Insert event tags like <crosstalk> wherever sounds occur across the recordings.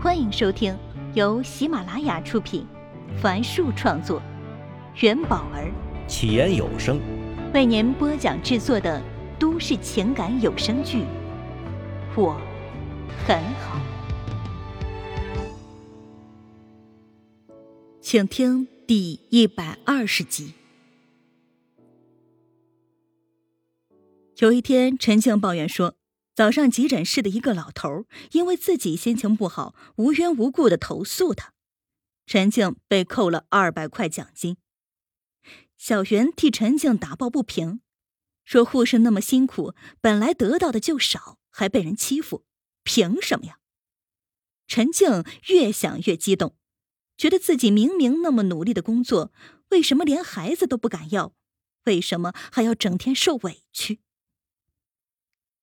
欢迎收听由喜马拉雅出品，凡树创作，元宝儿起言有声为您播讲制作的都市情感有声剧《我很好》，请听第一百二十集。有一天，陈静抱怨说。早上急诊室的一个老头，因为自己心情不好，无缘无故的投诉他，陈静被扣了二百块奖金。小袁替陈静打抱不平，说护士那么辛苦，本来得到的就少，还被人欺负，凭什么呀？陈静越想越激动，觉得自己明明那么努力的工作，为什么连孩子都不敢要？为什么还要整天受委屈？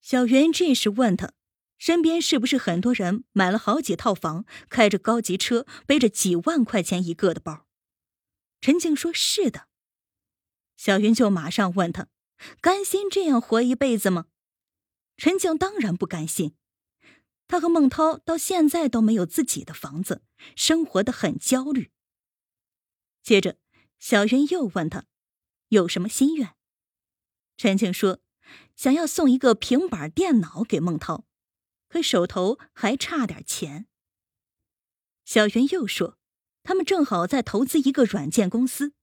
小袁这时问他：“身边是不是很多人买了好几套房，开着高级车，背着几万块钱一个的包？”陈静说：“是的。”小云就马上问他：“甘心这样活一辈子吗？”陈静当然不甘心。他和孟涛到现在都没有自己的房子，生活的很焦虑。接着，小云又问他：“有什么心愿？”陈静说。想要送一个平板电脑给孟涛，可手头还差点钱。小云又说，他们正好在投资一个软件公司，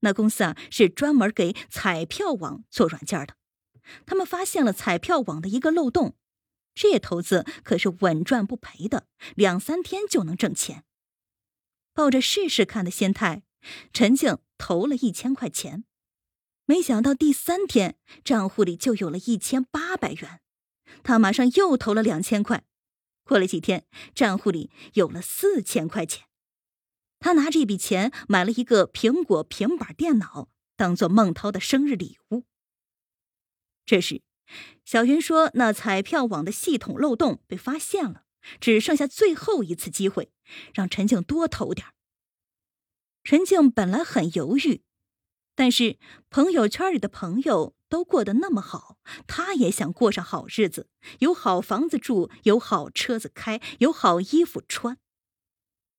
那公司啊是专门给彩票网做软件的。他们发现了彩票网的一个漏洞，这投资可是稳赚不赔的，两三天就能挣钱。抱着试试看的心态，陈静投了一千块钱。没想到第三天账户里就有了一千八百元，他马上又投了两千块。过了几天，账户里有了四千块钱，他拿这笔钱买了一个苹果平板电脑，当做孟涛的生日礼物。这时，小云说：“那彩票网的系统漏洞被发现了，只剩下最后一次机会，让陈静多投点陈静本来很犹豫。但是朋友圈里的朋友都过得那么好，他也想过上好日子，有好房子住，有好车子开，有好衣服穿。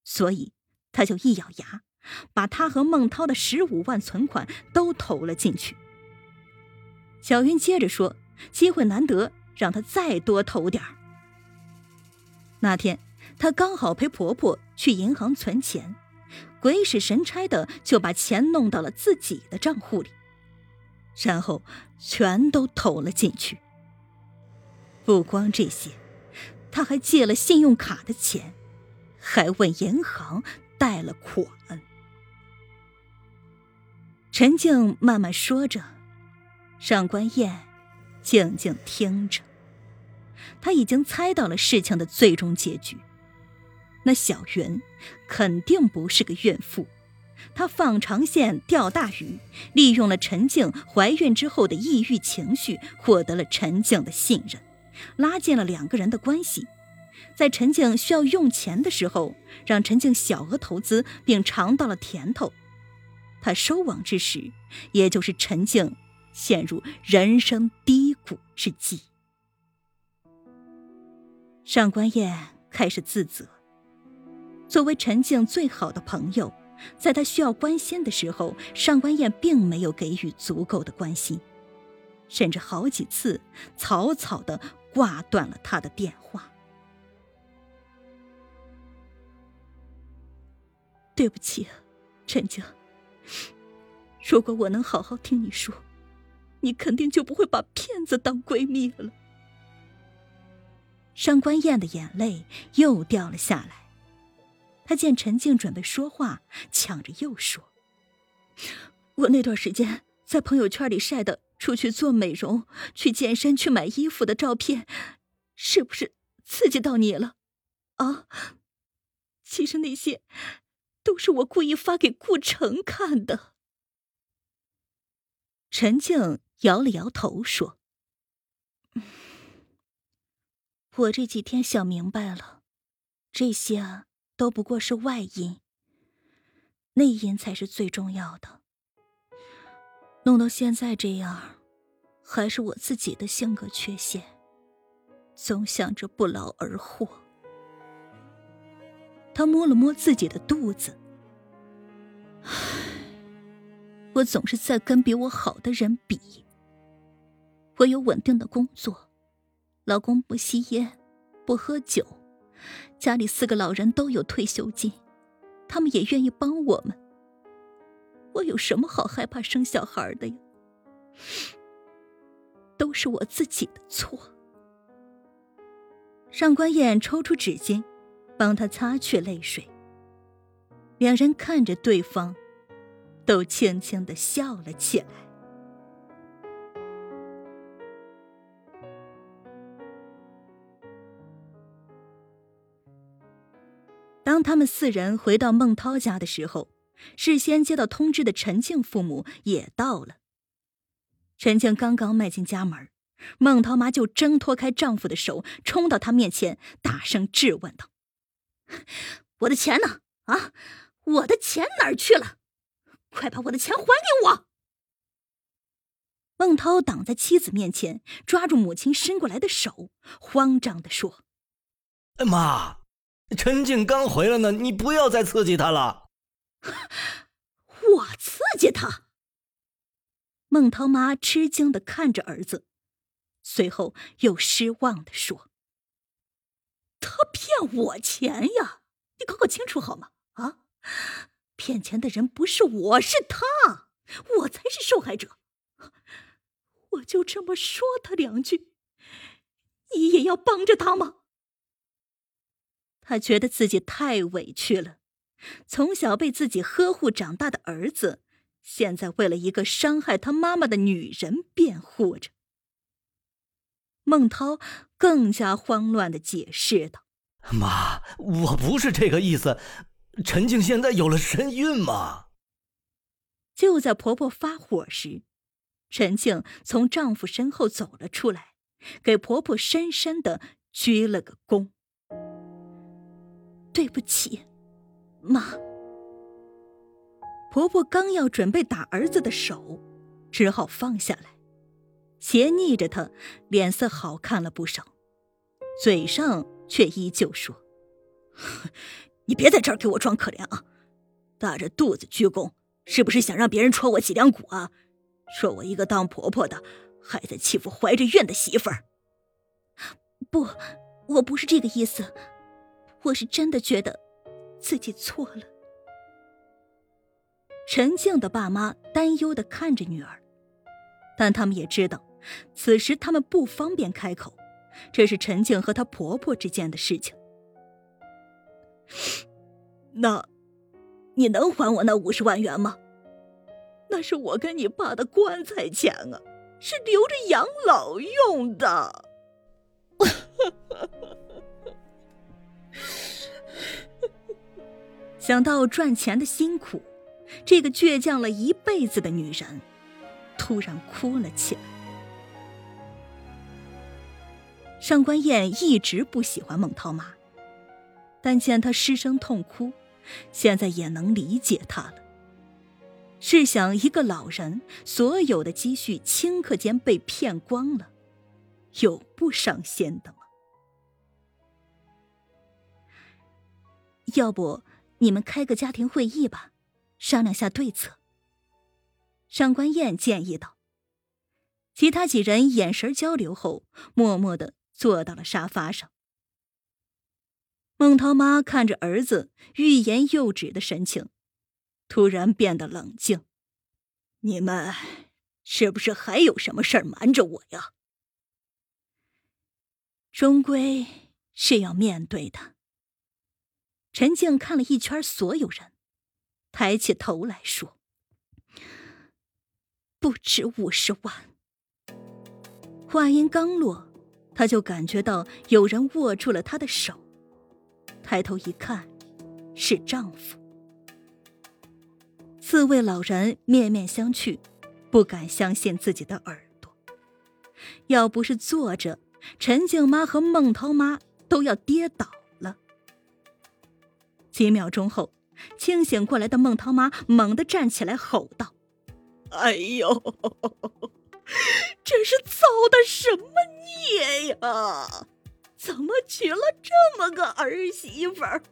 所以他就一咬牙，把他和孟涛的十五万存款都投了进去。小云接着说：“机会难得，让他再多投点儿。”那天，她刚好陪婆婆去银行存钱。鬼使神差的就把钱弄到了自己的账户里，然后全都投了进去。不光这些，他还借了信用卡的钱，还问银行贷了款。陈静慢慢说着，上官燕静静听着。他已经猜到了事情的最终结局。那小云肯定不是个怨妇，她放长线钓大鱼，利用了陈静怀孕之后的抑郁情绪，获得了陈静的信任，拉近了两个人的关系。在陈静需要用钱的时候，让陈静小额投资，并尝到了甜头。他收网之时，也就是陈静陷入人生低谷之际。上官燕开始自责。作为陈静最好的朋友，在他需要关心的时候，上官燕并没有给予足够的关心，甚至好几次草草的挂断了他的电话。对不起，陈静。如果我能好好听你说，你肯定就不会把骗子当闺蜜了。上官燕的眼泪又掉了下来。他见陈静准备说话，抢着又说：“我那段时间在朋友圈里晒的出去做美容、去健身、去买衣服的照片，是不是刺激到你了？啊？其实那些都是我故意发给顾城看的。”陈静摇了摇头说：“我这几天想明白了，这些。”都不过是外因，内因才是最重要的。弄到现在这样，还是我自己的性格缺陷，总想着不劳而获。他摸了摸自己的肚子。我总是在跟比我好的人比。我有稳定的工作，老公不吸烟，不喝酒，家里四个老人都有退休金，他们也愿意帮我们。我有什么好害怕生小孩的呀？都是我自己的错。上官燕抽出纸巾，帮他擦去泪水。两人看着对方，都轻轻的笑了起来。他们四人回到孟涛家的时候，事先接到通知的陈静父母也到了。陈静刚刚迈进家门，孟涛妈就挣脱开丈夫的手，冲到他面前，大声质问道：“我的钱呢？啊，我的钱哪儿去了？快把我的钱还给我！”孟涛挡在妻子面前，抓住母亲伸过来的手，慌张的说：“妈。”陈静刚回来呢，你不要再刺激他了。我刺激他？孟涛妈吃惊的看着儿子，随后又失望的说：“他骗我钱呀！你搞搞清楚好吗？啊，骗钱的人不是我，是他，我才是受害者。我就这么说他两句，你也要帮着他吗？”他觉得自己太委屈了，从小被自己呵护长大的儿子，现在为了一个伤害他妈妈的女人辩护着。孟涛更加慌乱的解释道：“妈，我不是这个意思，陈静现在有了身孕嘛。”就在婆婆发火时，陈静从丈夫身后走了出来，给婆婆深深的鞠了个躬。对不起，妈。婆婆刚要准备打儿子的手，只好放下来，斜睨着他，脸色好看了不少，嘴上却依旧说：“ <laughs> 你别在这儿给我装可怜啊！大着肚子鞠躬，是不是想让别人戳我脊梁骨啊？说我一个当婆婆的，还在欺负怀着孕的媳妇儿？不，我不是这个意思。”我是真的觉得自己错了。陈静的爸妈担忧的看着女儿，但他们也知道，此时他们不方便开口，这是陈静和她婆婆之间的事情。那，你能还我那五十万元吗？那是我跟你爸的棺材钱啊，是留着养老用的。<laughs> 想到赚钱的辛苦，这个倔强了一辈子的女人，突然哭了起来。上官燕一直不喜欢孟涛妈，但见她失声痛哭，现在也能理解她了。试想，一个老人所有的积蓄顷刻间被骗光了，有不伤心的吗？要不？你们开个家庭会议吧，商量下对策。上官燕建议道。其他几人眼神交流后，默默的坐到了沙发上。孟涛妈看着儿子欲言又止的神情，突然变得冷静：“你们是不是还有什么事儿瞒着我呀？”终归是要面对的。陈静看了一圈所有人，抬起头来说：“不止五十万。”话音刚落，他就感觉到有人握住了他的手，抬头一看，是丈夫。四位老人面面相觑，不敢相信自己的耳朵。要不是坐着，陈静妈和孟涛妈都要跌倒。几秒钟后，清醒过来的孟涛妈猛地站起来，吼道：“哎呦，这是造的什么孽呀？怎么娶了这么个儿媳妇儿？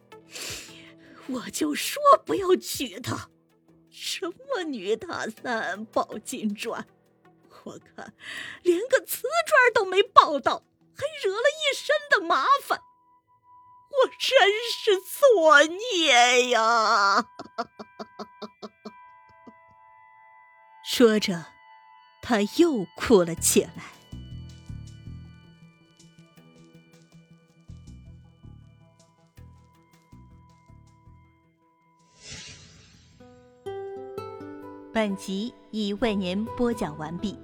我就说不要娶她。什么女大三抱金砖，我看连个瓷砖都没抱到，还惹了一身的麻烦。我真是作孽呀！<laughs> 说着，他又哭了起来。本集已为您播讲完毕，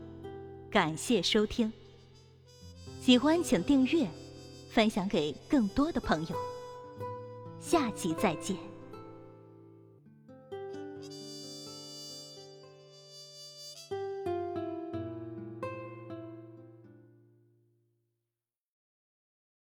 感谢收听。喜欢请订阅，分享给更多的朋友。下期再见。